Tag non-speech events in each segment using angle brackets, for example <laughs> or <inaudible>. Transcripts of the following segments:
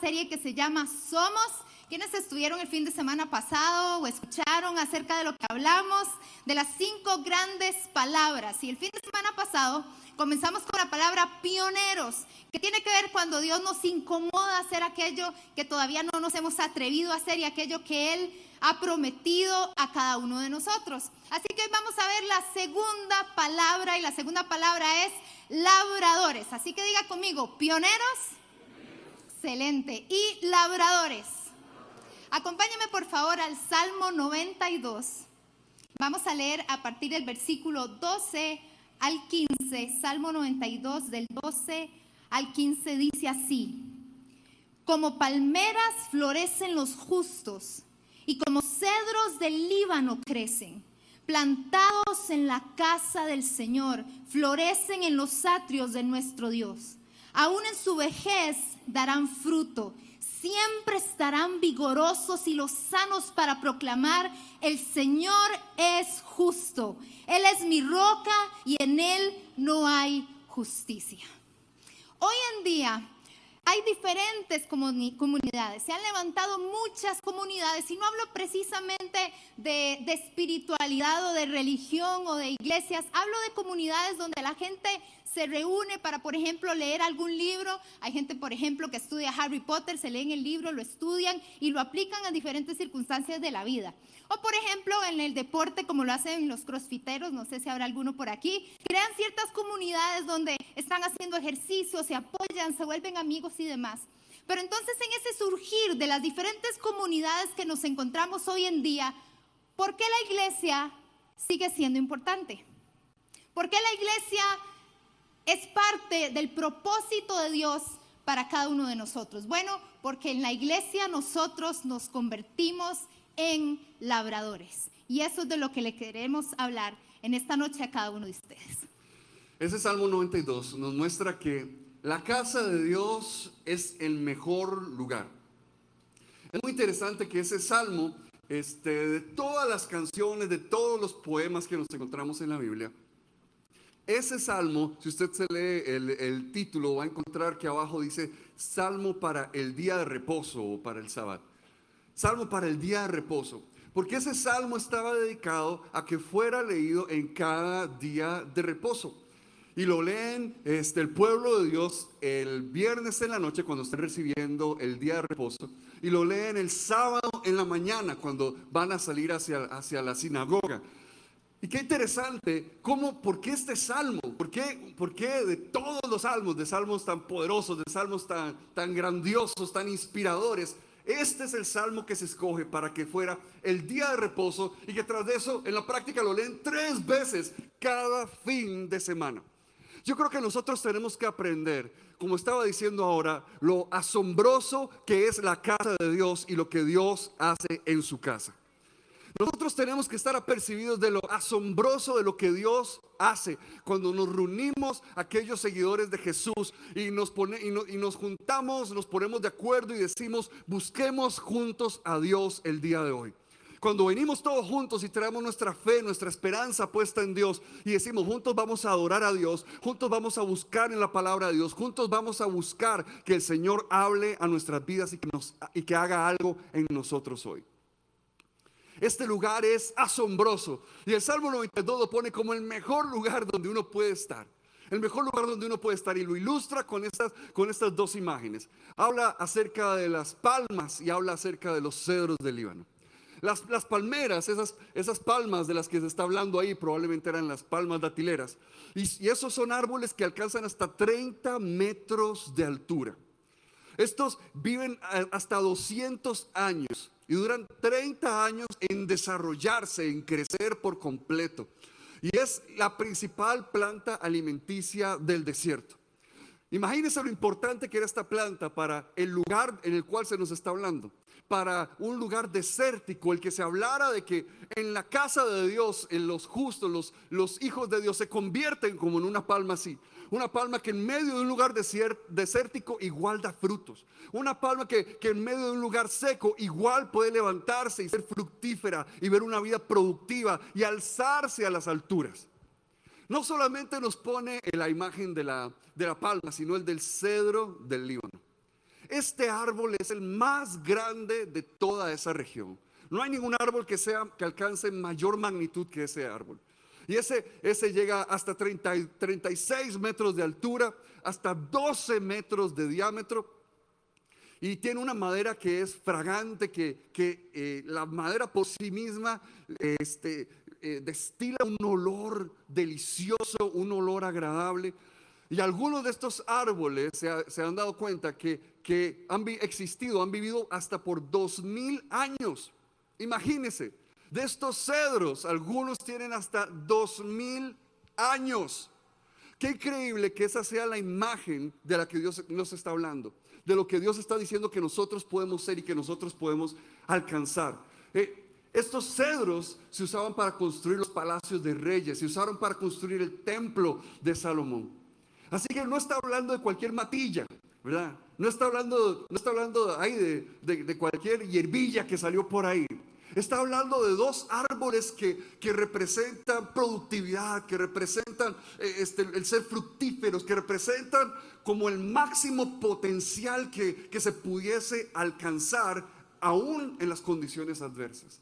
serie que se llama Somos. ¿Quiénes estuvieron el fin de semana pasado o escucharon acerca de lo que hablamos? De las cinco grandes palabras. Y el fin de semana pasado comenzamos con la palabra pioneros, que tiene que ver cuando Dios nos incomoda hacer aquello que todavía no nos hemos atrevido a hacer y aquello que Él ha prometido a cada uno de nosotros. Así que hoy vamos a ver la segunda palabra y la segunda palabra es labradores. Así que diga conmigo, pioneros. Excelente. Y labradores. Acompáñame por favor al Salmo 92. Vamos a leer a partir del versículo 12 al 15. Salmo 92 del 12 al 15 dice así. Como palmeras florecen los justos y como cedros del Líbano crecen. Plantados en la casa del Señor, florecen en los atrios de nuestro Dios. Aún en su vejez darán fruto siempre estarán vigorosos y los sanos para proclamar, el Señor es justo, Él es mi roca y en Él no hay justicia. Hoy en día hay diferentes comunidades, se han levantado muchas comunidades y no hablo precisamente de, de, espiritualidad o de religión o de iglesias, hablo de comunidades donde la gente se reúne para, por ejemplo, leer algún libro. Hay gente, por ejemplo, que estudia Harry Potter, se leen el libro, lo estudian y lo aplican a diferentes circunstancias de la vida. O, por ejemplo, en el deporte, como lo hacen los crossfiteros, no sé si habrá alguno por aquí, crean ciertas comunidades donde están haciendo ejercicio, se apoyan, se vuelven amigos y demás. Pero entonces en ese surgir de las diferentes comunidades que nos encontramos hoy en día, ¿por qué la iglesia sigue siendo importante? ¿Por qué la iglesia es parte del propósito de Dios para cada uno de nosotros. Bueno, porque en la iglesia nosotros nos convertimos en labradores. Y eso es de lo que le queremos hablar en esta noche a cada uno de ustedes. Ese Salmo 92 nos muestra que la casa de Dios es el mejor lugar. Es muy interesante que ese salmo, este, de todas las canciones, de todos los poemas que nos encontramos en la Biblia, ese salmo, si usted se lee el, título, va a encontrar que abajo dice Salmo para el día de reposo o para el sábado. Salmo para el día de reposo. Porque ese salmo estaba dedicado a que fuera leído en cada día de reposo. Y lo leen este, el pueblo de Dios el viernes en la noche cuando estén recibiendo el día de reposo. Y lo leen el sábado en la mañana cuando van a salir hacia, hacia la sinagoga. Y qué interesante, ¿cómo, ¿por qué este salmo? ¿Por qué, ¿Por qué de todos los salmos, de salmos tan poderosos, de salmos tan, tan grandiosos, tan inspiradores, este es el salmo que se escoge para que fuera el día de reposo y que tras de eso en la práctica lo leen tres veces cada fin de semana? Yo creo que nosotros tenemos que aprender, como estaba diciendo ahora, lo asombroso que es la casa de Dios y lo que Dios hace en su casa. Nosotros tenemos que estar apercibidos de lo asombroso de lo que Dios hace cuando nos reunimos aquellos seguidores de Jesús y nos, pone, y, y nos juntamos, nos ponemos de acuerdo y decimos, busquemos juntos a Dios el día de hoy. Cuando venimos todos juntos y traemos nuestra fe, nuestra esperanza puesta en Dios y decimos, juntos vamos a adorar a Dios, juntos vamos a buscar en la palabra de Dios, juntos vamos a buscar que el Señor hable a nuestras vidas y que, haga algo en nosotros hoy. Este lugar es asombroso. Y el Salmo 92 lo pone como el mejor lugar donde uno puede estar. El mejor lugar donde uno puede estar. Y lo ilustra con estas, con estas dos imágenes. Habla acerca de las palmas y habla acerca de los cedros del Líbano. Las, las, palmeras, esas, esas palmas de las que se está hablando ahí, probablemente eran las palmas datileras. Y, y esos son árboles que alcanzan hasta 30 metros de altura. Estos viven hasta 200 años y duran 30 años en desarrollarse, en crecer por completo. Y es la principal planta alimenticia del desierto. Imagínense lo importante que era esta planta para el lugar en el cual se nos está hablando. Para un lugar desértico, el que se hablara de que en la casa de Dios, en los justos, los, hijos de Dios se convierten como en una palma así. Una palma que en medio de un lugar desértico igual da frutos. Una palma que en medio de un lugar seco igual puede levantarse y ser fructífera y ver una vida productiva y alzarse a las alturas. No solamente nos pone la imagen de la, de la palma, sino el del cedro del Líbano. este árbol es el más grande de toda esa región. No hay ningún árbol que, sea, que alcance mayor magnitud que ese árbol. Y ese, ese llega hasta 30, 36 metros de altura, hasta 12 metros de diámetro. Y tiene una madera que es fragante, que, que eh, la madera por sí misma este, eh, destila un olor delicioso, un olor agradable. Y algunos de estos árboles se, han dado cuenta que, que han existido, han vivido hasta por dos mil años. Imagínense, de estos cedros, algunos tienen hasta dos mil años. Qué increíble que esa sea la imagen de la que Dios nos está hablando, de lo que Dios está diciendo que nosotros podemos ser y que nosotros podemos alcanzar. Eh, estos cedros se usaban para construir los palacios de reyes, se usaron para construir el templo de Salomón. Así que no está hablando de cualquier matilla, ¿verdad? No está hablando, no está hablando de cualquier hierbilla que salió por ahí. Está hablando de dos árboles que, que representan productividad, que representan eh, este, el ser fructíferos, que representan como el máximo potencial que, que se pudiese alcanzar aún en las condiciones adversas.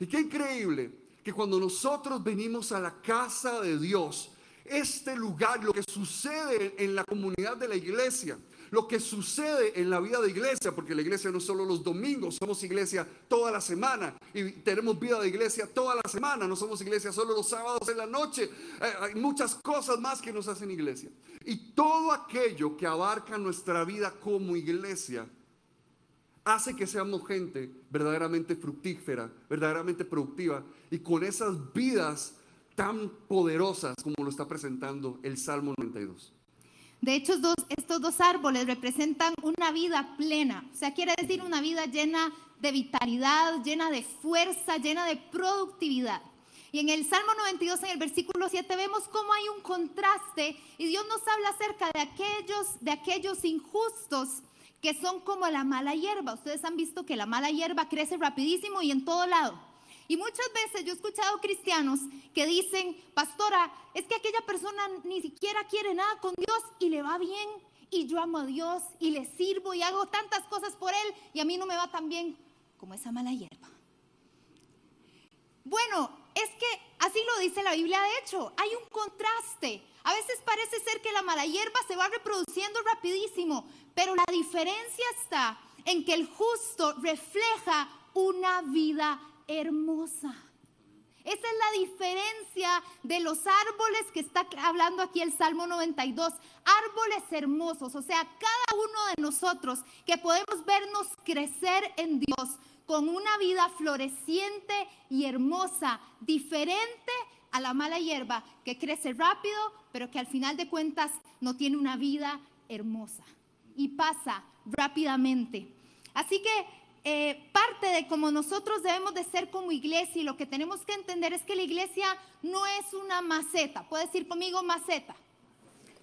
Y qué increíble que cuando nosotros venimos a la casa de Dios, este lugar, lo que sucede en la comunidad de la iglesia, lo que sucede en la vida de iglesia, porque la iglesia no es solo los domingos, somos iglesia toda la semana y tenemos vida de iglesia toda la semana, no somos iglesia solo los sábados en la noche, eh, hay muchas cosas más que nos hacen iglesia. Y todo aquello que abarca nuestra vida como iglesia hace que seamos gente verdaderamente fructífera, verdaderamente productiva y con esas vidas tan poderosas como lo está presentando el Salmo 92. De hecho, estos dos árboles representan una vida plena, o sea, quiere decir una vida llena de vitalidad, llena de fuerza, llena de productividad. Y en el Salmo 92, en el versículo 7, vemos cómo hay un contraste y Dios nos habla acerca de aquellos, de aquellos injustos que son como la mala hierba. Ustedes han visto que la mala hierba crece rapidísimo y en todo lado. Y muchas veces yo he escuchado cristianos que dicen, pastora, es que aquella persona ni siquiera quiere nada con Dios y le va bien. Y yo amo a Dios y le sirvo y hago tantas cosas por Él y a mí no me va tan bien como esa mala hierba. Bueno, es que así lo dice la Biblia, de hecho, hay un contraste. A veces parece ser que la mala hierba se va reproduciendo rapidísimo, pero la diferencia está en que el justo refleja una vida hermosa. Esa es la diferencia de los árboles que está hablando aquí el Salmo 92. Árboles hermosos, o sea, cada uno de nosotros que podemos vernos crecer en Dios con una vida floreciente y hermosa, diferente a la mala hierba que crece rápido, pero que al final de cuentas no tiene una vida hermosa y pasa rápidamente. Así que eh, parte de cómo nosotros debemos de ser como iglesia y lo que tenemos que entender es que la iglesia no es una maceta. ¿Puede decir conmigo maceta?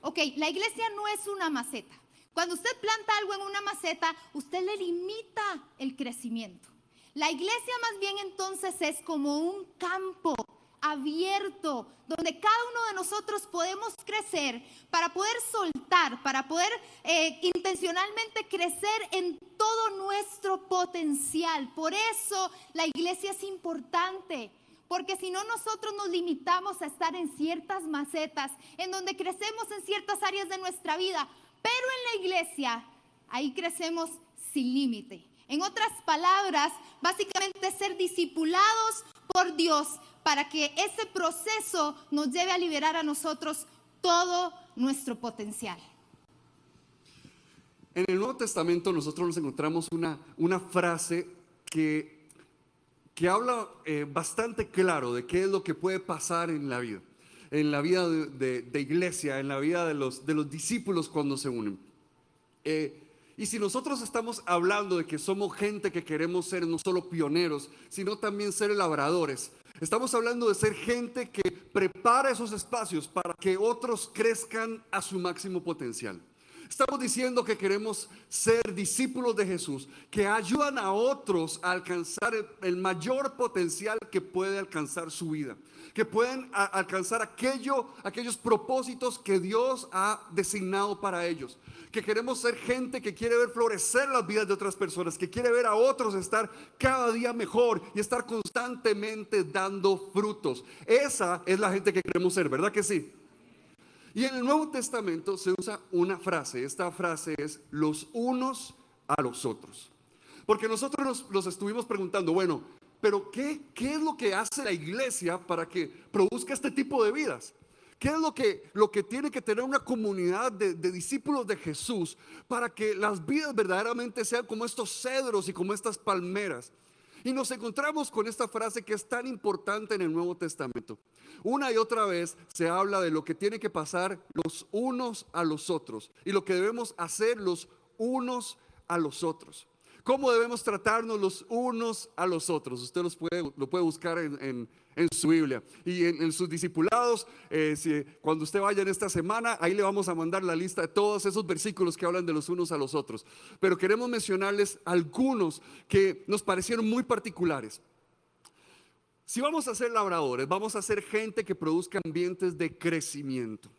Ok, la iglesia no es una maceta. Cuando usted planta algo en una maceta, usted le limita el crecimiento. La iglesia más bien entonces es como un campo abierto, donde cada uno de nosotros podemos crecer para poder soltar, para poder eh, intencionalmente crecer en todo nuestro potencial. Por eso la iglesia es importante. Porque si no, nosotros nos limitamos a estar en ciertas macetas, en donde crecemos en ciertas áreas de nuestra vida. Pero en la iglesia, ahí crecemos sin límite. En otras palabras, básicamente ser discipulados por Dios para que ese proceso nos lleve a liberar a nosotros todo nuestro potencial. En el Nuevo Testamento nosotros nos encontramos una, una frase que, que habla eh, bastante claro de qué es lo que puede pasar en la vida, en la vida de, iglesia, en la vida de los, de los discípulos cuando se unen. Eh, y si nosotros estamos hablando de que somos gente que queremos ser no solo pioneros, sino también ser labradores, estamos hablando de ser gente que prepara esos espacios para que otros crezcan a su máximo potencial. Estamos diciendo que queremos ser discípulos de Jesús, que ayudan a otros a alcanzar el, mayor potencial que puede alcanzar su vida, que pueden alcanzar aquello, aquellos propósitos que Dios ha designado para ellos, que queremos ser gente que quiere ver florecer las vidas de otras personas, que quiere ver a otros estar cada día mejor y estar constantemente dando frutos. Esa es la gente que queremos ser, ¿verdad que sí? Y en el Nuevo Testamento se usa una frase. Esta frase es los unos a los otros. Porque nosotros nos, estuvimos preguntando, bueno, pero ¿qué, ¿qué es lo que hace la iglesia para que produzca este tipo de vidas? ¿Qué es lo que, tiene que tener una comunidad de, discípulos de Jesús para que las vidas verdaderamente sean como estos cedros y como estas palmeras? Y nos encontramos con esta frase que es tan importante en el Nuevo Testamento. Una y otra vez se habla de lo que tiene que pasar los unos a los otros y lo que debemos hacer los unos a los otros. ¿Cómo debemos tratarnos los unos a los otros? Usted los puede, lo puede buscar en en su Biblia. Y en, sus discipulados, eh, cuando usted vaya en esta semana, ahí le vamos a mandar la lista de todos esos versículos que hablan de los unos a los otros. Pero queremos mencionarles algunos que nos parecieron muy particulares. Si vamos a ser labradores, vamos a ser gente que produzca ambientes de crecimiento.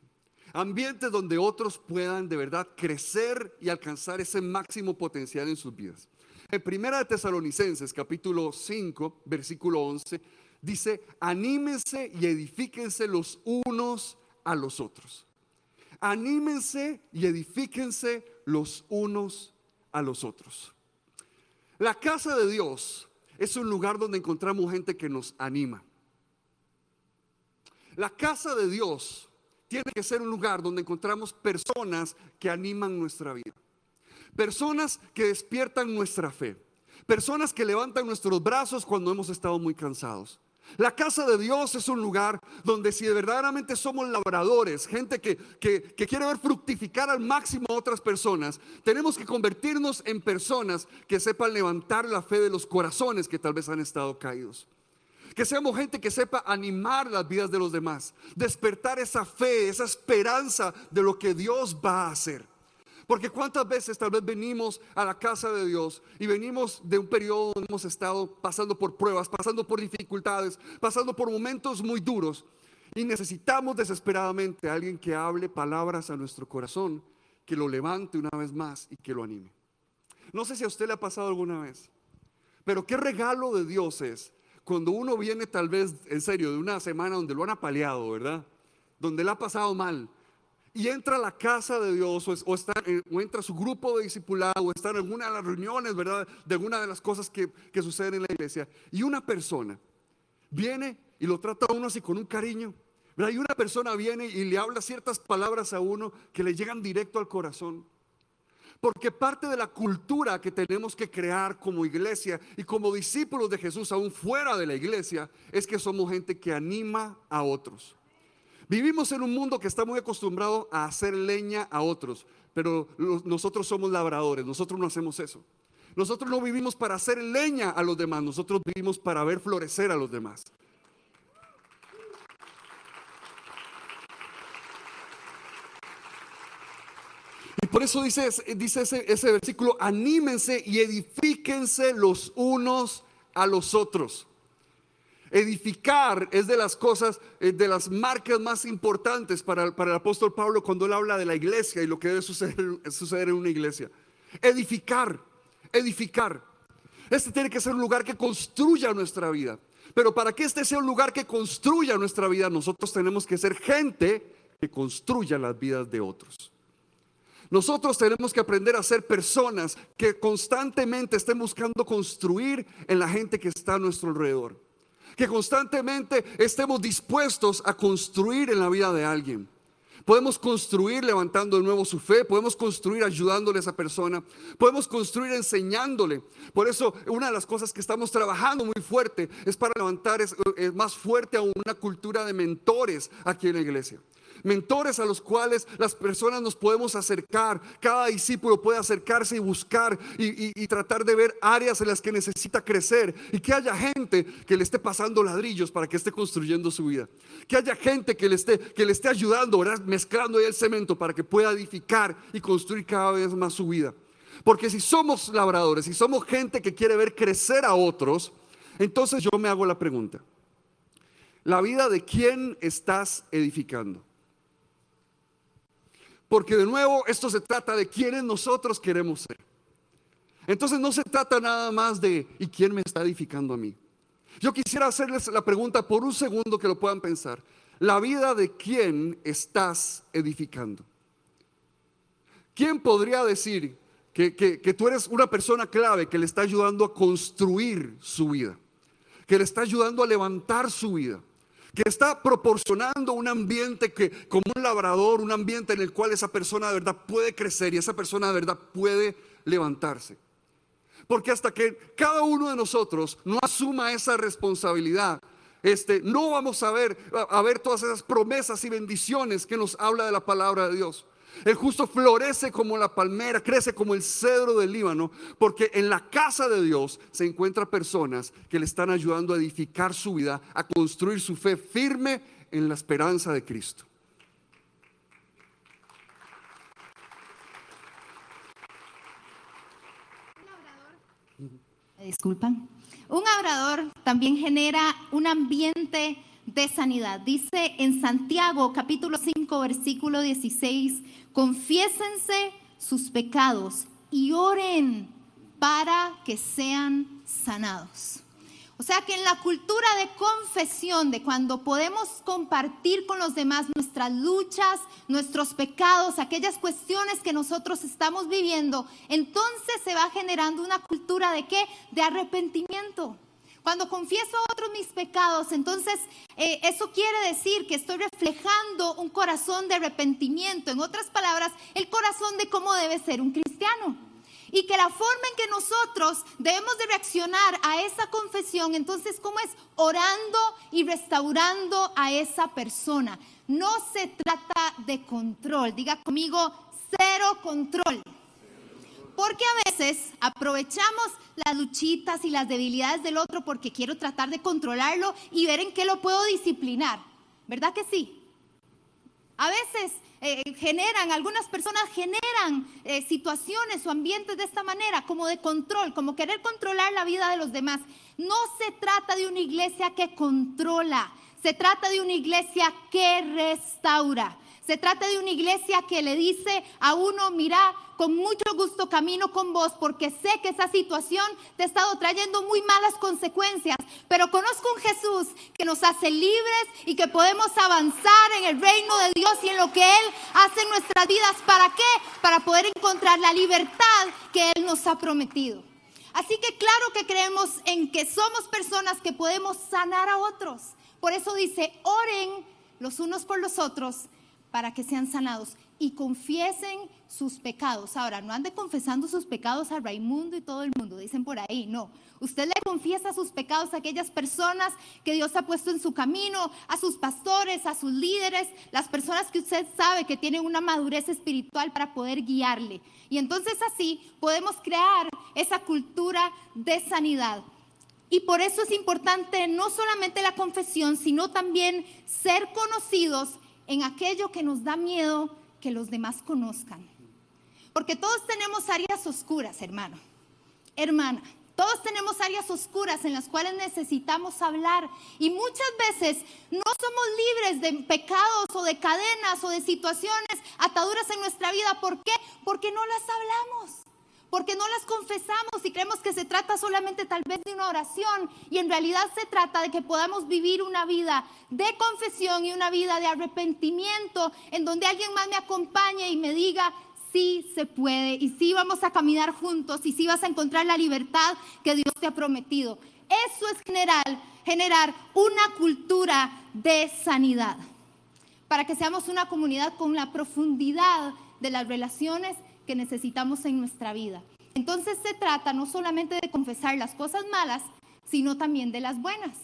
Ambientes donde otros puedan de verdad crecer y alcanzar ese máximo potencial en sus vidas. En Primera de Tesalonicenses, capítulo 5, versículo 11, dice, anímense y edifíquense los unos a los otros. Anímense y edifíquense los unos a los otros. La casa de Dios es un lugar donde encontramos gente que nos anima. La casa de Dios tiene que ser un lugar donde encontramos personas que animan nuestra vida. Personas que despiertan nuestra fe. Personas que levantan nuestros brazos cuando hemos estado muy cansados. La casa de Dios es un lugar donde si verdaderamente somos labradores, gente que, quiere ver fructificar al máximo a otras personas, tenemos que convertirnos en personas que sepan levantar la fe de los corazones que tal vez han estado caídos. Que seamos gente que sepa animar las vidas de los demás, despertar esa fe, esa esperanza de lo que Dios va a hacer. Porque cuántas veces tal vez venimos a la casa de Dios y venimos de un periodo donde hemos estado pasando por pruebas, pasando por dificultades, pasando por momentos muy duros y necesitamos desesperadamente a alguien que hable palabras a nuestro corazón, que lo levante una vez más y que lo anime. No sé si a usted le ha pasado alguna vez, pero qué regalo de Dios es cuando uno viene tal vez en serio de una semana donde lo han apaleado, ¿verdad? Donde le ha pasado mal y entra a la casa de Dios o, está, o entra a su grupo de discipulado o está en alguna de las reuniones, ¿verdad? De alguna de las cosas que, que suceden en la iglesia. Y una persona viene y lo trata a uno así con un cariño. ¿verdad? Y una persona viene y le habla ciertas palabras a uno que le llegan directo al corazón. Porque parte de la cultura que tenemos que crear como iglesia y como discípulos de Jesús, aún fuera de la iglesia, es que somos gente que anima a otros. Vivimos en un mundo que está muy acostumbrado a hacer leña a otros, pero nosotros somos labradores, nosotros no hacemos eso. Nosotros no vivimos para hacer leña a los demás, nosotros vivimos para ver florecer a los demás. Y por eso dice, dice ese, ese versículo, anímense y edifíquense los unos a los otros. Edificar es de las cosas, eh, de las marcas más importantes para, el apóstol Pablo cuando él habla de la iglesia y lo que debe suceder, <laughs> suceder en una iglesia. Edificar, edificar. Este tiene que ser un lugar que construya nuestra vida. Pero para que este sea un lugar que construya nuestra vida, nosotros tenemos que ser gente que construya las vidas de otros. Nosotros tenemos que aprender a ser personas que constantemente estén buscando construir en la gente que está a nuestro alrededor que constantemente estemos dispuestos a construir en la vida de alguien. Podemos construir levantando de nuevo su fe, podemos construir ayudándole a esa persona, podemos construir enseñándole. Por eso una de las cosas que estamos trabajando muy fuerte es para levantar es, más fuerte a una cultura de mentores aquí en la iglesia. Mentores a los cuales las personas nos podemos acercar. Cada discípulo puede acercarse y buscar y, tratar de ver áreas en las que necesita crecer y que haya gente que le esté pasando ladrillos para que esté construyendo su vida. Que haya gente que le esté, que le esté ayudando, mezclando ahí el cemento para que pueda edificar y construir cada vez más su vida. Porque si somos labradores, si somos gente que quiere ver crecer a otros, entonces yo me hago la pregunta. ¿La vida de quién estás edificando? Porque de nuevo esto se trata de quiénes nosotros queremos ser. Entonces no se trata nada más de ¿y quién me está edificando a mí? Yo quisiera hacerles la pregunta por un segundo que lo puedan pensar. ¿La vida de quién estás edificando? ¿Quién podría decir que, que, tú eres una persona clave que le está ayudando a construir su vida? Que le está ayudando a levantar su vida que está proporcionando un ambiente que, como un labrador, un ambiente en el cual esa persona de verdad puede crecer y esa persona de verdad puede levantarse. Porque hasta que cada uno de nosotros no asuma esa responsabilidad, este, no vamos a ver, a ver todas esas promesas y bendiciones que nos habla de la palabra de Dios. El justo florece como la palmera, crece como el cedro del Líbano, porque en la casa de Dios se encuentran personas que le están ayudando a edificar su vida, a construir su fe firme en la esperanza de Cristo. disculpan. Un labrador también genera un ambiente de sanidad. Dice en Santiago capítulo 5 versículo 16, confiésense sus pecados y oren para que sean sanados. O sea que en la cultura de confesión, de cuando podemos compartir con los demás nuestras luchas, nuestros pecados, aquellas cuestiones que nosotros estamos viviendo, entonces se va generando una cultura de qué? De arrepentimiento. Cuando confieso a otros mis pecados, entonces eh, eso quiere decir que estoy reflejando un corazón de arrepentimiento. En otras palabras, el corazón de cómo debe ser un cristiano. Y que la forma en que nosotros debemos de reaccionar a esa confesión, entonces, ¿cómo es? Orando y restaurando a esa persona. No se trata de control. Diga conmigo, cero control. Porque a veces aprovechamos las luchitas y las debilidades del otro porque quiero tratar de controlarlo y ver en qué lo puedo disciplinar. ¿Verdad que sí? A veces eh, generan, algunas personas generan eh, situaciones o ambientes de esta manera, como de control, como querer controlar la vida de los demás. No se trata de una iglesia que controla, se trata de una iglesia que restaura. Se trata de una iglesia que le dice a uno, mira, con mucho gusto camino con vos porque sé que esa situación te ha estado trayendo muy malas consecuencias, pero conozco un Jesús que nos hace libres y que podemos avanzar en el reino de Dios y en lo que Él hace en nuestras vidas. ¿Para qué? Para poder encontrar la libertad que Él nos ha prometido. Así que claro que creemos en que somos personas que podemos sanar a otros. Por eso dice, oren los unos por los otros para que sean sanados y confiesen sus pecados. Ahora, no ande confesando sus pecados a Raimundo y todo el mundo, dicen por ahí, no. Usted le confiesa sus pecados a aquellas personas que Dios ha puesto en su camino, a sus pastores, a sus líderes, las personas que usted sabe que tienen una madurez espiritual para poder guiarle. Y entonces así podemos crear esa cultura de sanidad. Y por eso es importante no solamente la confesión, sino también ser conocidos en aquello que nos da miedo que los demás conozcan. Porque todos tenemos áreas oscuras, hermano, hermana. Todos tenemos áreas oscuras en las cuales necesitamos hablar y muchas veces no somos libres de pecados o de cadenas o de situaciones, ataduras en nuestra vida. ¿Por qué? Porque no las hablamos porque no las confesamos y creemos que se trata solamente tal vez de una oración y en realidad se trata de que podamos vivir una vida de confesión y una vida de arrepentimiento en donde alguien más me acompañe y me diga, sí se puede y sí vamos a caminar juntos y sí vas a encontrar la libertad que Dios te ha prometido. Eso es general, generar una cultura de sanidad para que seamos una comunidad con la profundidad de las relaciones que necesitamos en nuestra vida. Entonces se trata no solamente de confesar las cosas malas, sino también de las buenas.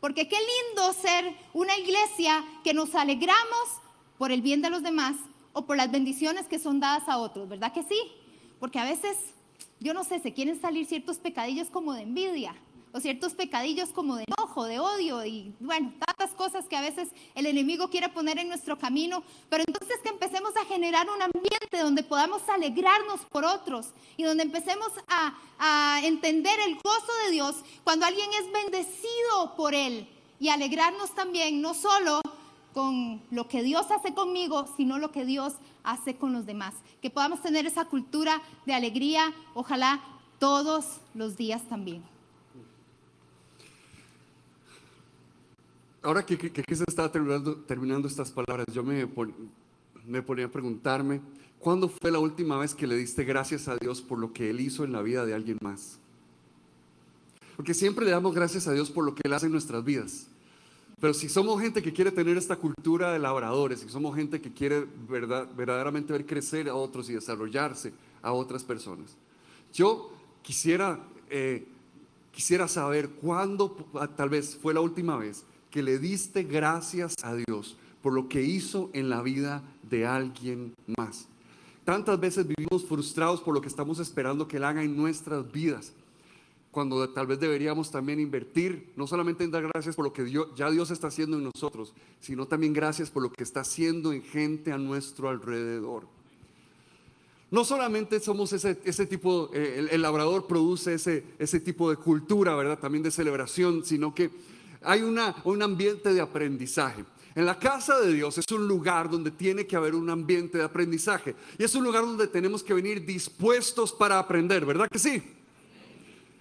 Porque qué lindo ser una iglesia que nos alegramos por el bien de los demás o por las bendiciones que son dadas a otros, ¿verdad que sí? Porque a veces, yo no sé, se quieren salir ciertos pecadillos como de envidia o ciertos pecadillos como de enojo, de odio y bueno, tantas cosas que a veces el enemigo quiere poner en nuestro camino, pero entonces que empecemos a generar un ambiente donde podamos alegrarnos por otros y donde empecemos a, a entender el gozo de Dios cuando alguien es bendecido por Él y alegrarnos también, no solo con lo que Dios hace conmigo, sino lo que Dios hace con los demás. Que podamos tener esa cultura de alegría, ojalá todos los días también. Ahora que, que, se está terminando, terminando, estas palabras, yo me, me ponía a preguntarme, ¿cuándo fue la última vez que le diste gracias a Dios por lo que Él hizo en la vida de alguien más? Porque siempre le damos gracias a Dios por lo que Él hace en nuestras vidas. Pero si somos gente que quiere tener esta cultura de labradores, si somos gente que quiere verdad, verdaderamente ver crecer a otros y desarrollarse a otras personas, yo quisiera, eh, quisiera saber cuándo, tal vez fue la última vez, que le diste gracias a Dios por lo que hizo en la vida de alguien más. Tantas veces vivimos frustrados por lo que estamos esperando que Él haga en nuestras vidas, cuando tal vez deberíamos también invertir, no solamente en dar gracias por lo que ya Dios está haciendo en nosotros, sino también gracias por lo que está haciendo en gente a nuestro alrededor. No solamente somos ese, tipo, eh, el, labrador produce ese, ese tipo de cultura, ¿verdad? También de celebración, sino que hay una, un ambiente de aprendizaje. En la casa de Dios es un lugar donde tiene que haber un ambiente de aprendizaje. Y es un lugar donde tenemos que venir dispuestos para aprender, ¿verdad que sí?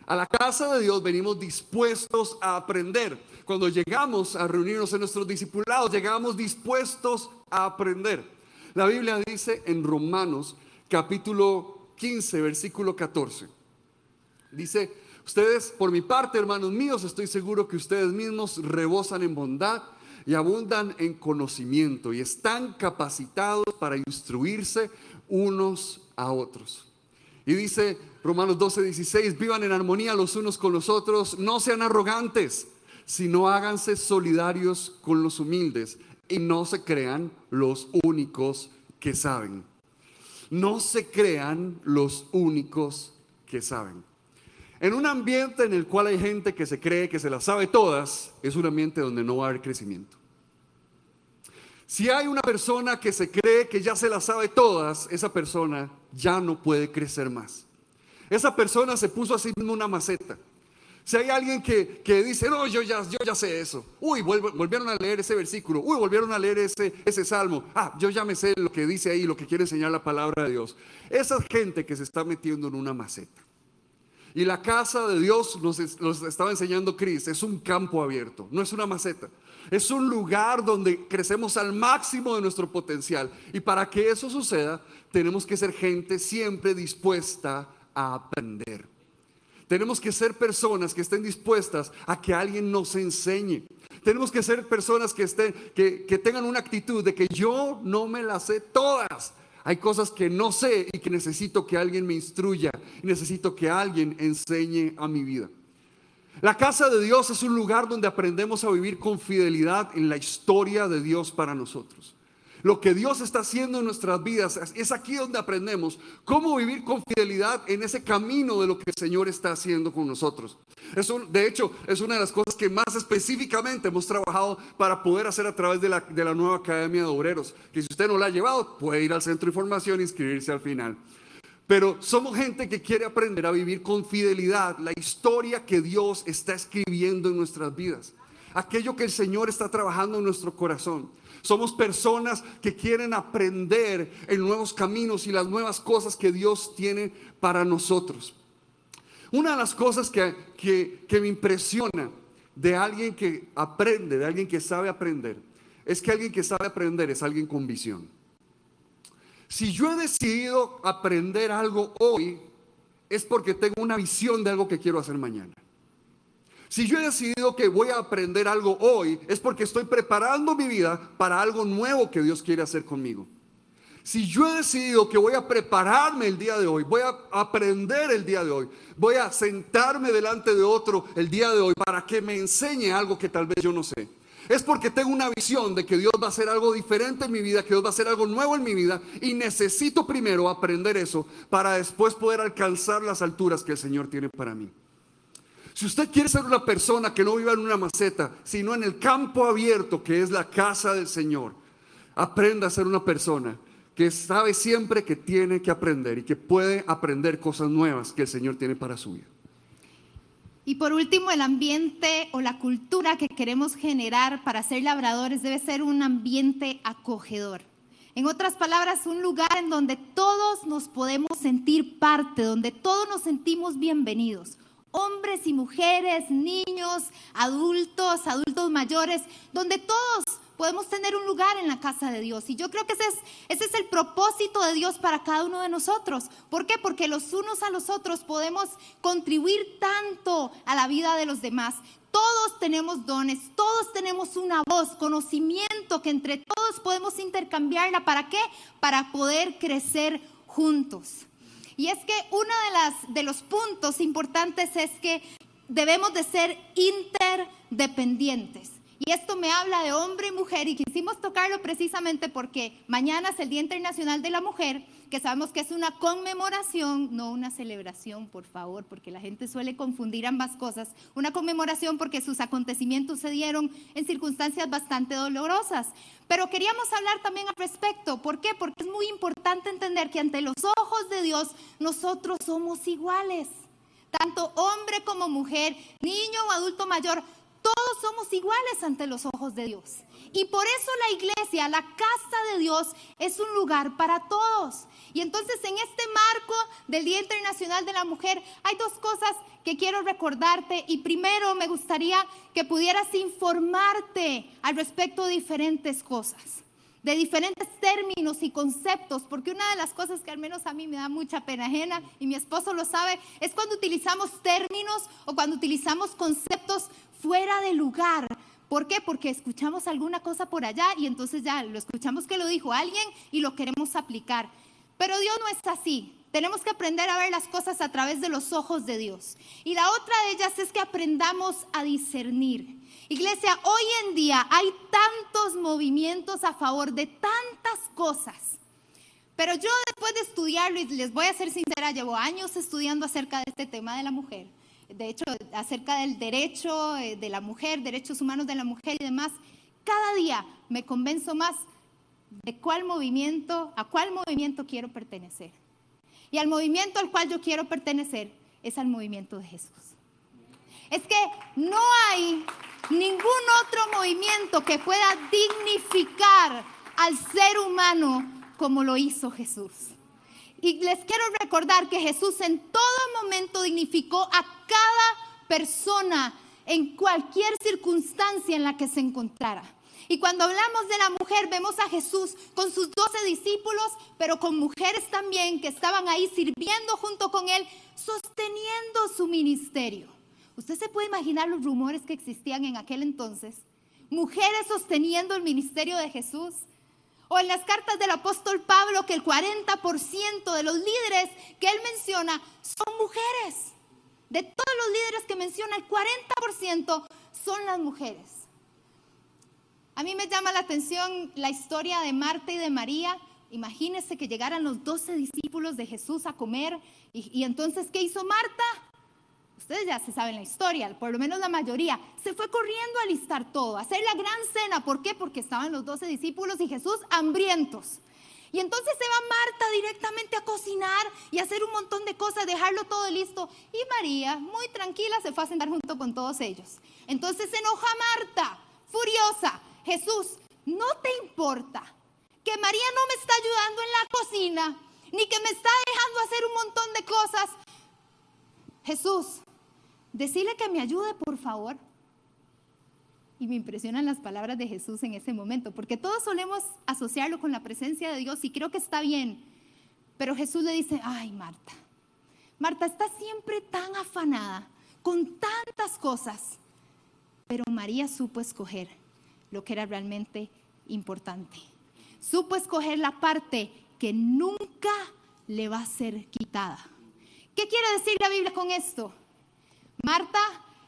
A la casa de Dios venimos dispuestos a aprender. Cuando llegamos a reunirnos en nuestros discipulados, llegamos dispuestos a aprender. La Biblia dice en Romanos capítulo 15, versículo 14. Dice, Ustedes, por mi parte, hermanos míos, estoy seguro que ustedes mismos rebosan en bondad y abundan en conocimiento y están capacitados para instruirse unos a otros. Y dice Romanos 12, 16, vivan en armonía los unos con los otros, no sean arrogantes, sino háganse solidarios con los humildes y no se crean los únicos que saben. No se crean los únicos que saben. En un ambiente en el cual hay gente que se cree que se las sabe todas, es un ambiente donde no va a haber crecimiento. Si hay una persona que se cree que ya se las sabe todas, esa persona ya no puede crecer más. Esa persona se puso a sí misma una maceta. Si hay alguien que, dice, no, yo ya, yo ya sé eso. Uy, volvieron a leer ese versículo. Uy, volvieron a leer ese, ese salmo. Ah, yo ya me sé lo que dice ahí, lo que quiere enseñar la palabra de Dios. Esa gente que se está metiendo en una maceta. Y la casa de Dios, nos, estaba enseñando Cris, es un campo abierto, no es una maceta. Es un lugar donde crecemos al máximo de nuestro potencial. Y para que eso suceda, tenemos que ser gente siempre dispuesta a aprender. Tenemos que ser personas que estén dispuestas a que alguien nos enseñe. Tenemos que ser personas que, estén, que, que tengan una actitud de que yo no me las sé todas. Hay cosas que no sé y que necesito que alguien me instruya. Necesito que alguien enseñe a mi vida. La casa de Dios es un lugar donde aprendemos a vivir con fidelidad en la historia de Dios para nosotros. Lo que Dios está haciendo en nuestras vidas es aquí donde aprendemos cómo vivir con fidelidad en ese camino de lo que el Señor está haciendo con nosotros. Eso, de hecho, es una de las cosas que más específicamente hemos trabajado para poder hacer a través de la, de la nueva Academia de Obreros. Que si usted no la ha llevado, puede ir al centro de información e inscribirse al final. Pero somos gente que quiere aprender a vivir con fidelidad la historia que Dios está escribiendo en nuestras vidas. Aquello que el Señor está trabajando en nuestro corazón. Somos personas que quieren aprender en nuevos caminos y las nuevas cosas que Dios tiene para nosotros. Una de las cosas que, que, me impresiona de alguien que aprende, de alguien que sabe aprender, es que alguien que sabe aprender es alguien con visión. Si yo he decidido aprender algo hoy, es porque tengo una visión de algo que quiero hacer mañana. Si yo he decidido que voy a aprender algo hoy, es porque estoy preparando mi vida para algo nuevo que Dios quiere hacer conmigo. Si yo he decidido que voy a prepararme el día de hoy, voy a aprender el día de hoy, voy a sentarme delante de otro el día de hoy para que me enseñe algo que tal vez yo no sé. Es porque tengo una visión de que Dios va a hacer algo diferente en mi vida, que Dios va a hacer algo nuevo en mi vida y necesito primero aprender eso para después poder alcanzar las alturas que el Señor tiene para mí. Si usted quiere ser una persona que no viva en una maceta, sino en el campo abierto que es la casa del Señor, aprenda a ser una persona que sabe siempre que tiene que aprender y que puede aprender cosas nuevas que el Señor tiene para su vida. Y por último, el ambiente o la cultura que queremos generar para ser labradores debe ser un ambiente acogedor. En otras palabras, un lugar en donde todos nos podemos sentir parte, donde todos nos sentimos bienvenidos. Hombres y mujeres, niños, adultos, adultos mayores, donde todos podemos tener un lugar en la casa de Dios. Y yo creo que ese es, ese es el propósito de Dios para cada uno de nosotros. ¿Por qué? Porque los unos a los otros podemos contribuir tanto a la vida de los demás. Todos tenemos dones, todos tenemos una voz, conocimiento que entre todos podemos intercambiarla. ¿Para qué? Para poder crecer juntos. Y es que uno de, las, de los puntos importantes es que debemos de ser interdependientes. Y esto me habla de hombre y mujer y quisimos tocarlo precisamente porque mañana es el Día Internacional de la Mujer, que sabemos que es una conmemoración, no una celebración, por favor, porque la gente suele confundir ambas cosas. Una conmemoración porque sus acontecimientos se dieron en circunstancias bastante dolorosas. Pero queríamos hablar también al respecto. ¿Por qué? Porque es muy importante entender que ante los ojos de Dios nosotros somos iguales tanto hombre como mujer, niño o adulto mayor, todos somos iguales ante los ojos de Dios. Y por eso la iglesia, la casa de Dios, es un lugar para todos. Y entonces en este marco del Día Internacional de la Mujer hay dos cosas que quiero recordarte. Y primero me gustaría que pudieras informarte al respecto de diferentes cosas de diferentes términos y conceptos, porque una de las cosas que al menos a mí me da mucha pena ajena, y mi esposo lo sabe, es cuando utilizamos términos o cuando utilizamos conceptos fuera de lugar. ¿Por qué? Porque escuchamos alguna cosa por allá y entonces ya lo escuchamos que lo dijo alguien y lo queremos aplicar. Pero Dios no es así. Tenemos que aprender a ver las cosas a través de los ojos de Dios. Y la otra de ellas es que aprendamos a discernir. Iglesia, hoy en día hay tantos movimientos a favor de tantas cosas. Pero yo después de estudiarlo, y les voy a ser sincera, llevo años estudiando acerca de este tema de la mujer de hecho, acerca del derecho eh, de la mujer, derechos humanos de la mujer y demás, cada día me convenzo más de cuál movimiento, a cuál movimiento quiero pertenecer. Y al movimiento al cual yo quiero pertenecer es al movimiento de Jesús. Es que no hay ningún otro movimiento que pueda dignificar al ser humano como lo hizo Jesús. Y les quiero recordar que Jesús en todo momento dignificó a cada persona en cualquier circunstancia en la que se encontrara. Y cuando hablamos de la mujer, vemos a Jesús con sus doce discípulos, pero con mujeres también que estaban ahí sirviendo junto con él, sosteniendo su ministerio. Usted se puede imaginar los rumores que existían en aquel entonces. Mujeres sosteniendo el ministerio de Jesús. O en las cartas del apóstol Pablo que el 40% de los líderes que él menciona son mujeres. De todos los líderes que menciona, el 40% son las mujeres. A mí me llama la atención la historia de Marta y de María. Imagínense que llegaran los 12 discípulos de Jesús a comer. Y, y entonces, ¿qué hizo Marta? ustedes ya se saben la historia, por lo menos la mayoría, se fue corriendo a listar todo, a hacer la gran cena. ¿Por qué? Porque estaban los doce discípulos y Jesús hambrientos. Y entonces se va Marta directamente a cocinar y a hacer un montón de cosas, dejarlo todo listo. Y María, muy tranquila, se fue a sentar junto con todos ellos. Entonces se enoja Marta, furiosa. Jesús, ¿no te importa que María no me está ayudando en la cocina, ni que me está dejando hacer un montón de cosas? Jesús, Decirle que me ayude, por favor. Y me impresionan las palabras de Jesús en ese momento, porque todos solemos asociarlo con la presencia de Dios y creo que está bien. Pero Jesús le dice, ay Marta, Marta está siempre tan afanada con tantas cosas, pero María supo escoger lo que era realmente importante. Supo escoger la parte que nunca le va a ser quitada. ¿Qué quiere decir la Biblia con esto? Marta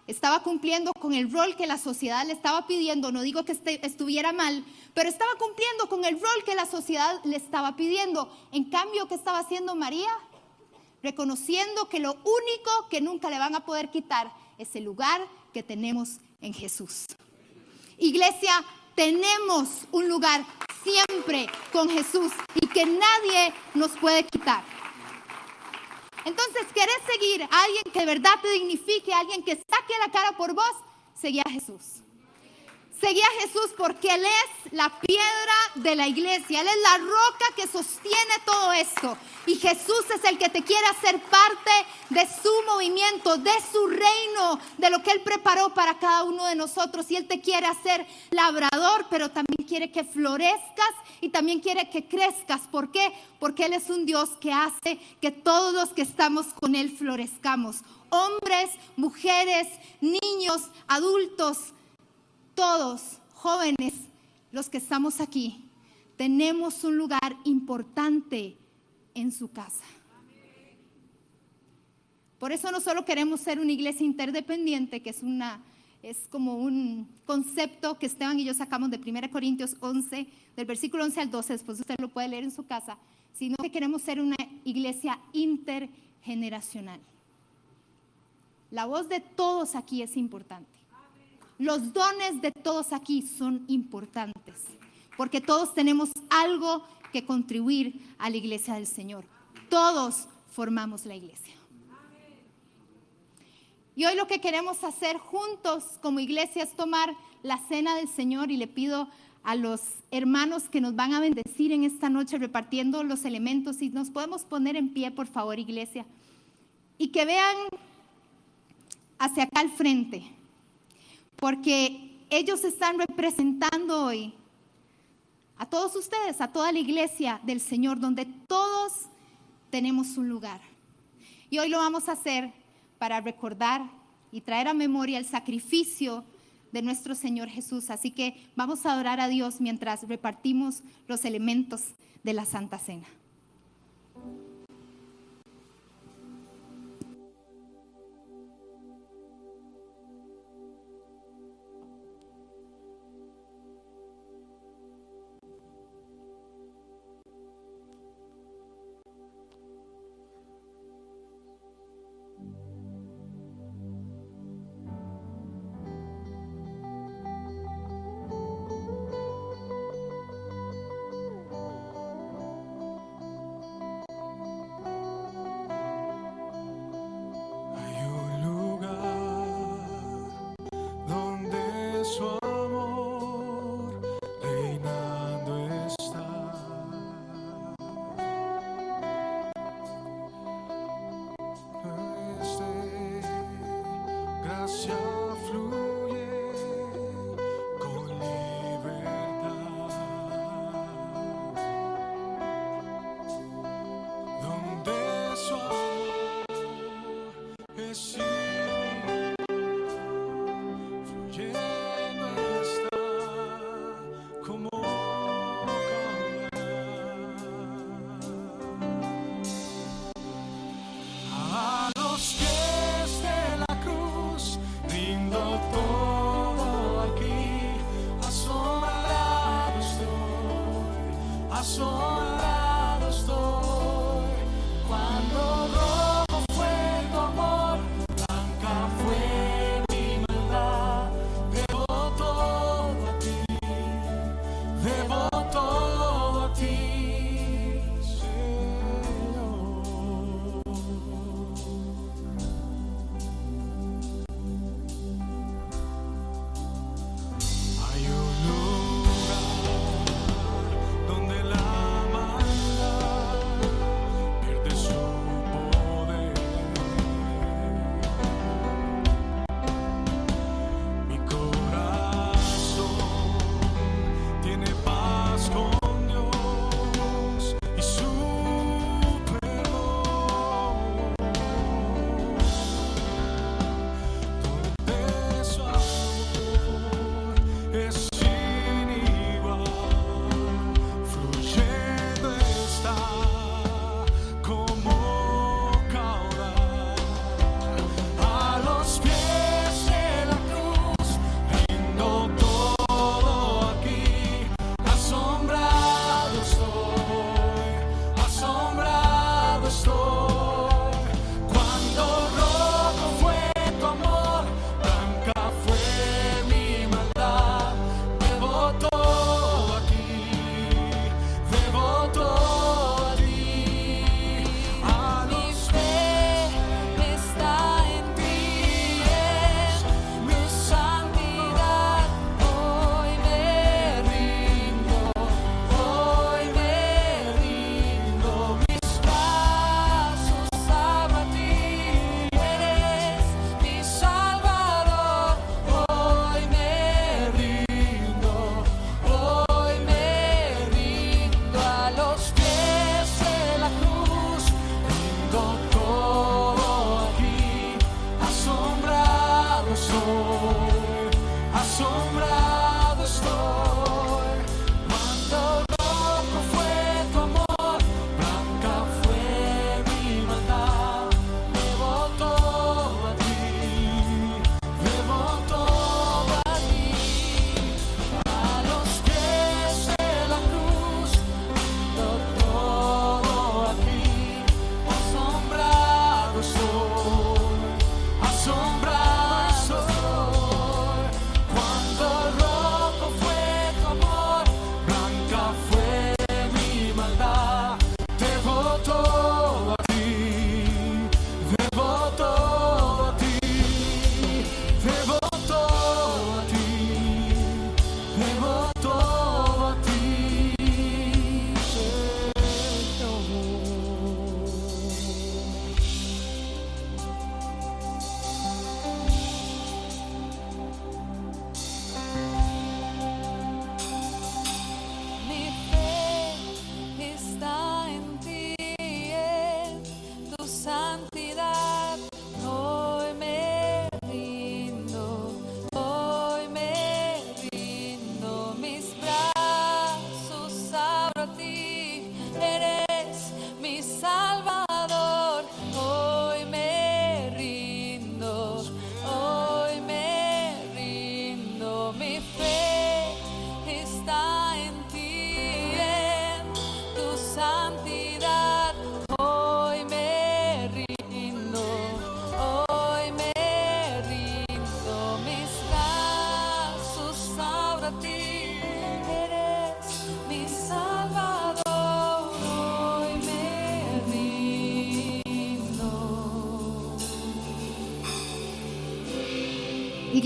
estaba cumpliendo con el rol que la sociedad le estaba pidiendo, no digo que este, estuviera mal, pero estaba cumpliendo con el rol que la sociedad le estaba pidiendo. En cambio, ¿qué estaba haciendo María? Reconociendo que lo único que nunca le van a poder quitar es el lugar que tenemos en Jesús. Iglesia, tenemos un lugar siempre con Jesús y que nadie nos puede quitar. Entonces, ¿querés seguir a alguien que de verdad te dignifique, a alguien que saque la cara por vos? Seguí a Jesús. Seguí a Jesús porque Él es la piedra de la iglesia, Él es la roca que sostiene todo esto. Y Jesús es el que te quiere hacer parte de su movimiento, de su reino, de lo que Él preparó para cada uno de nosotros. Y Él te quiere hacer labrador, pero también quiere que florezcas y también quiere que crezcas. ¿Por qué? Porque Él es un Dios que hace que todos los que estamos con Él florezcamos. Hombres, mujeres, niños, adultos todos, jóvenes, los que estamos aquí, tenemos un lugar importante en su casa. Por eso no solo queremos ser una iglesia interdependiente, que es una es como un concepto que Esteban y yo sacamos de 1 Corintios 11, del versículo 11 al 12, después usted lo puede leer en su casa, sino que queremos ser una iglesia intergeneracional. La voz de todos aquí es importante. Los dones de todos aquí son importantes, porque todos tenemos algo que contribuir a la iglesia del Señor. Todos formamos la iglesia. Y hoy lo que queremos hacer juntos como iglesia es tomar la cena del Señor y le pido a los hermanos que nos van a bendecir en esta noche repartiendo los elementos y nos podemos poner en pie, por favor, iglesia, y que vean hacia acá al frente porque ellos están representando hoy a todos ustedes, a toda la iglesia del Señor, donde todos tenemos un lugar. Y hoy lo vamos a hacer para recordar y traer a memoria el sacrificio de nuestro Señor Jesús. Así que vamos a adorar a Dios mientras repartimos los elementos de la Santa Cena.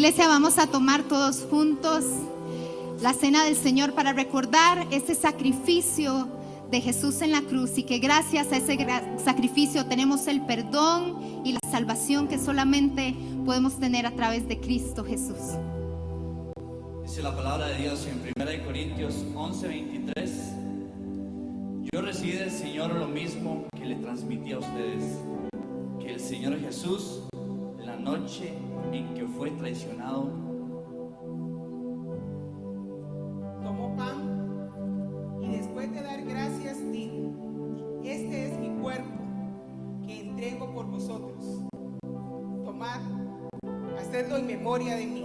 Iglesia, vamos a tomar todos juntos la cena del Señor para recordar ese sacrificio de Jesús en la cruz y que gracias a ese sacrificio tenemos el perdón y la salvación que solamente podemos tener a través de Cristo Jesús. Dice la palabra de Dios en 1 Corintios 11, 23. Yo recibí del Señor lo mismo que le transmití a ustedes, que el Señor Jesús, en que fue traicionado, Tomó pan y después de dar gracias dijo, este es mi cuerpo que entrego por vosotros. Tomad, hacedlo en memoria de mí.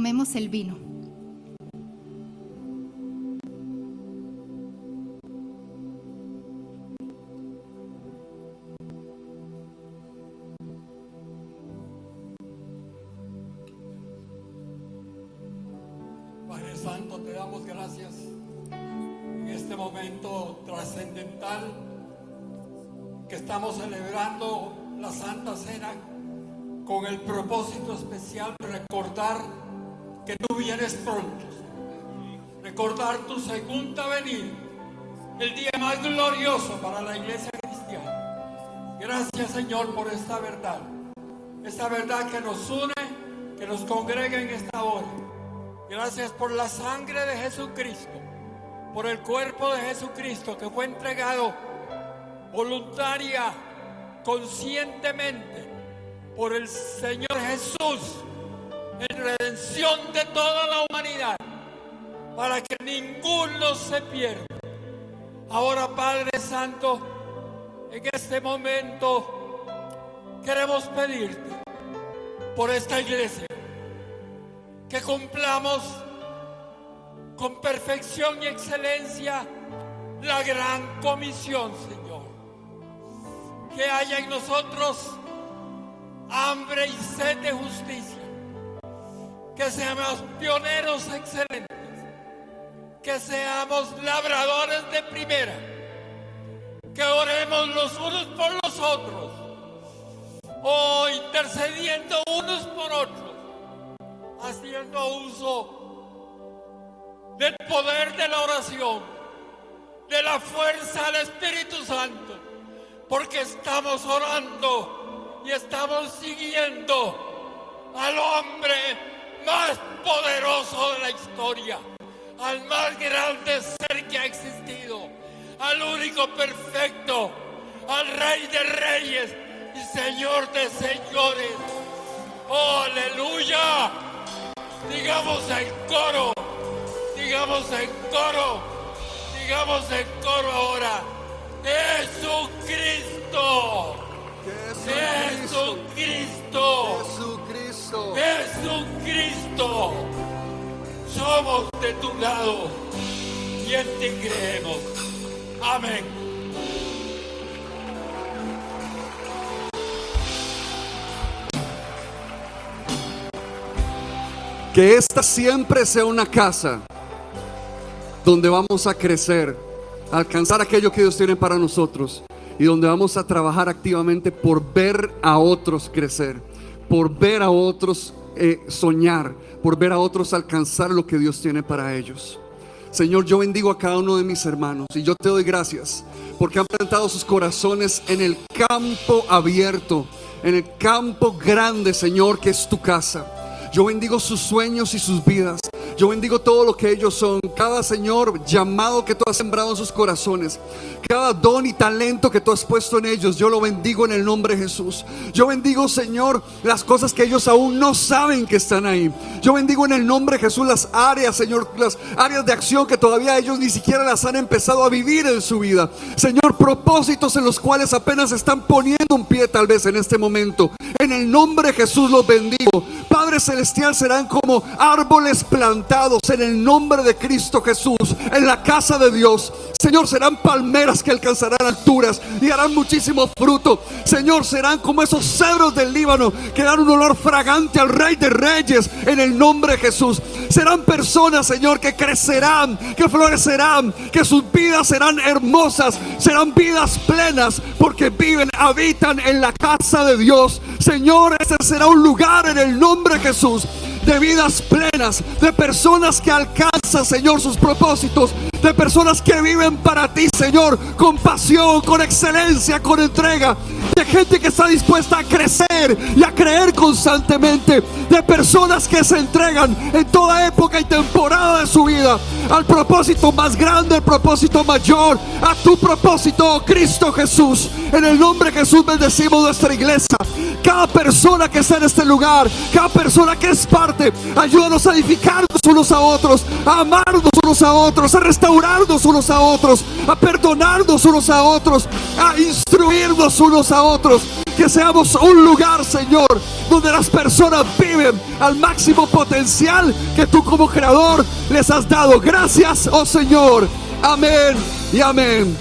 Tomemos el vino. Vienes pronto, recordar tu segunda venida, el día más glorioso para la iglesia cristiana. Gracias Señor por esta verdad, esta verdad que nos une, que nos congrega en esta hora. Gracias por la sangre de Jesucristo, por el cuerpo de Jesucristo que fue entregado voluntaria, conscientemente por el Señor Jesús en redención de toda que ninguno se pierda. Ahora, Padre Santo, en este momento queremos pedirte por esta iglesia que cumplamos con perfección y excelencia la gran comisión, Señor. Que haya en nosotros hambre y sed de justicia. Que seamos pioneros excelentes. Que seamos labradores de primera. Que oremos los unos por los otros. O intercediendo unos por otros haciendo uso del poder de la oración, de la fuerza del Espíritu Santo, porque estamos orando y estamos siguiendo al hombre más poderoso de la historia, al más grande ser que ha existido, al único perfecto, al Rey de Reyes y Señor de señores. ¡Oh, aleluya! Digamos en coro, digamos en coro, digamos en coro ahora. Jesucristo, Jesucristo, Jesucristo. Jesucristo. Somos de tu lado y en ti creemos. Amén. Que esta siempre sea una casa donde vamos a crecer, a alcanzar aquello que Dios tiene para nosotros y donde vamos a trabajar activamente por ver a otros crecer, por ver a otros eh, soñar, por ver a otros alcanzar lo que Dios tiene para ellos. Señor, yo bendigo a cada uno de mis hermanos y yo te doy gracias porque han plantado sus corazones en el campo abierto, en el campo grande, Señor, que es tu casa. Yo bendigo sus sueños y sus vidas. Yo bendigo todo lo que ellos son. Cada Señor llamado que tú has sembrado en sus corazones. Cada don y talento que tú has puesto en ellos. Yo lo bendigo en el nombre de Jesús. Yo bendigo, Señor, las cosas que ellos aún no saben que están ahí. Yo bendigo en el nombre de Jesús las áreas, Señor, las áreas de acción que todavía ellos ni siquiera las han empezado a vivir en su vida. Señor, propósitos en los cuales apenas están poniendo un pie tal vez en este momento. En el nombre de Jesús los bendigo. Padre Celestial serán como árboles plantados en el nombre de Cristo Jesús en la casa de Dios. Señor, serán palmeras que alcanzarán alturas y harán muchísimo fruto. Señor, serán como esos cedros del Líbano que dan un olor fragante al Rey de Reyes en el nombre de Jesús. Serán personas, Señor, que crecerán, que florecerán, que sus vidas serán hermosas, serán vidas plenas porque viven, habitan en la casa de Dios. Señor, ese será un lugar en el nombre de Jesús de vidas plenas, de personas que alcanzan, Señor, sus propósitos, de personas que viven para ti, Señor, con pasión, con excelencia, con entrega, de gente que está dispuesta a crecer y a creer constantemente, de personas que se entregan en toda época y temporada de su vida al propósito más grande, al propósito mayor, a tu propósito, oh Cristo Jesús. En el nombre de Jesús bendecimos nuestra iglesia. Cada persona que está en este lugar, cada persona que es parte, ayúdanos a edificarnos unos a otros, a amarnos unos a otros, a restaurarnos unos a otros, a perdonarnos unos a otros, a instruirnos unos a otros. Que seamos un lugar, Señor, donde las personas viven al máximo potencial que tú como creador les has dado. Gracias, oh Señor. Amén y amén.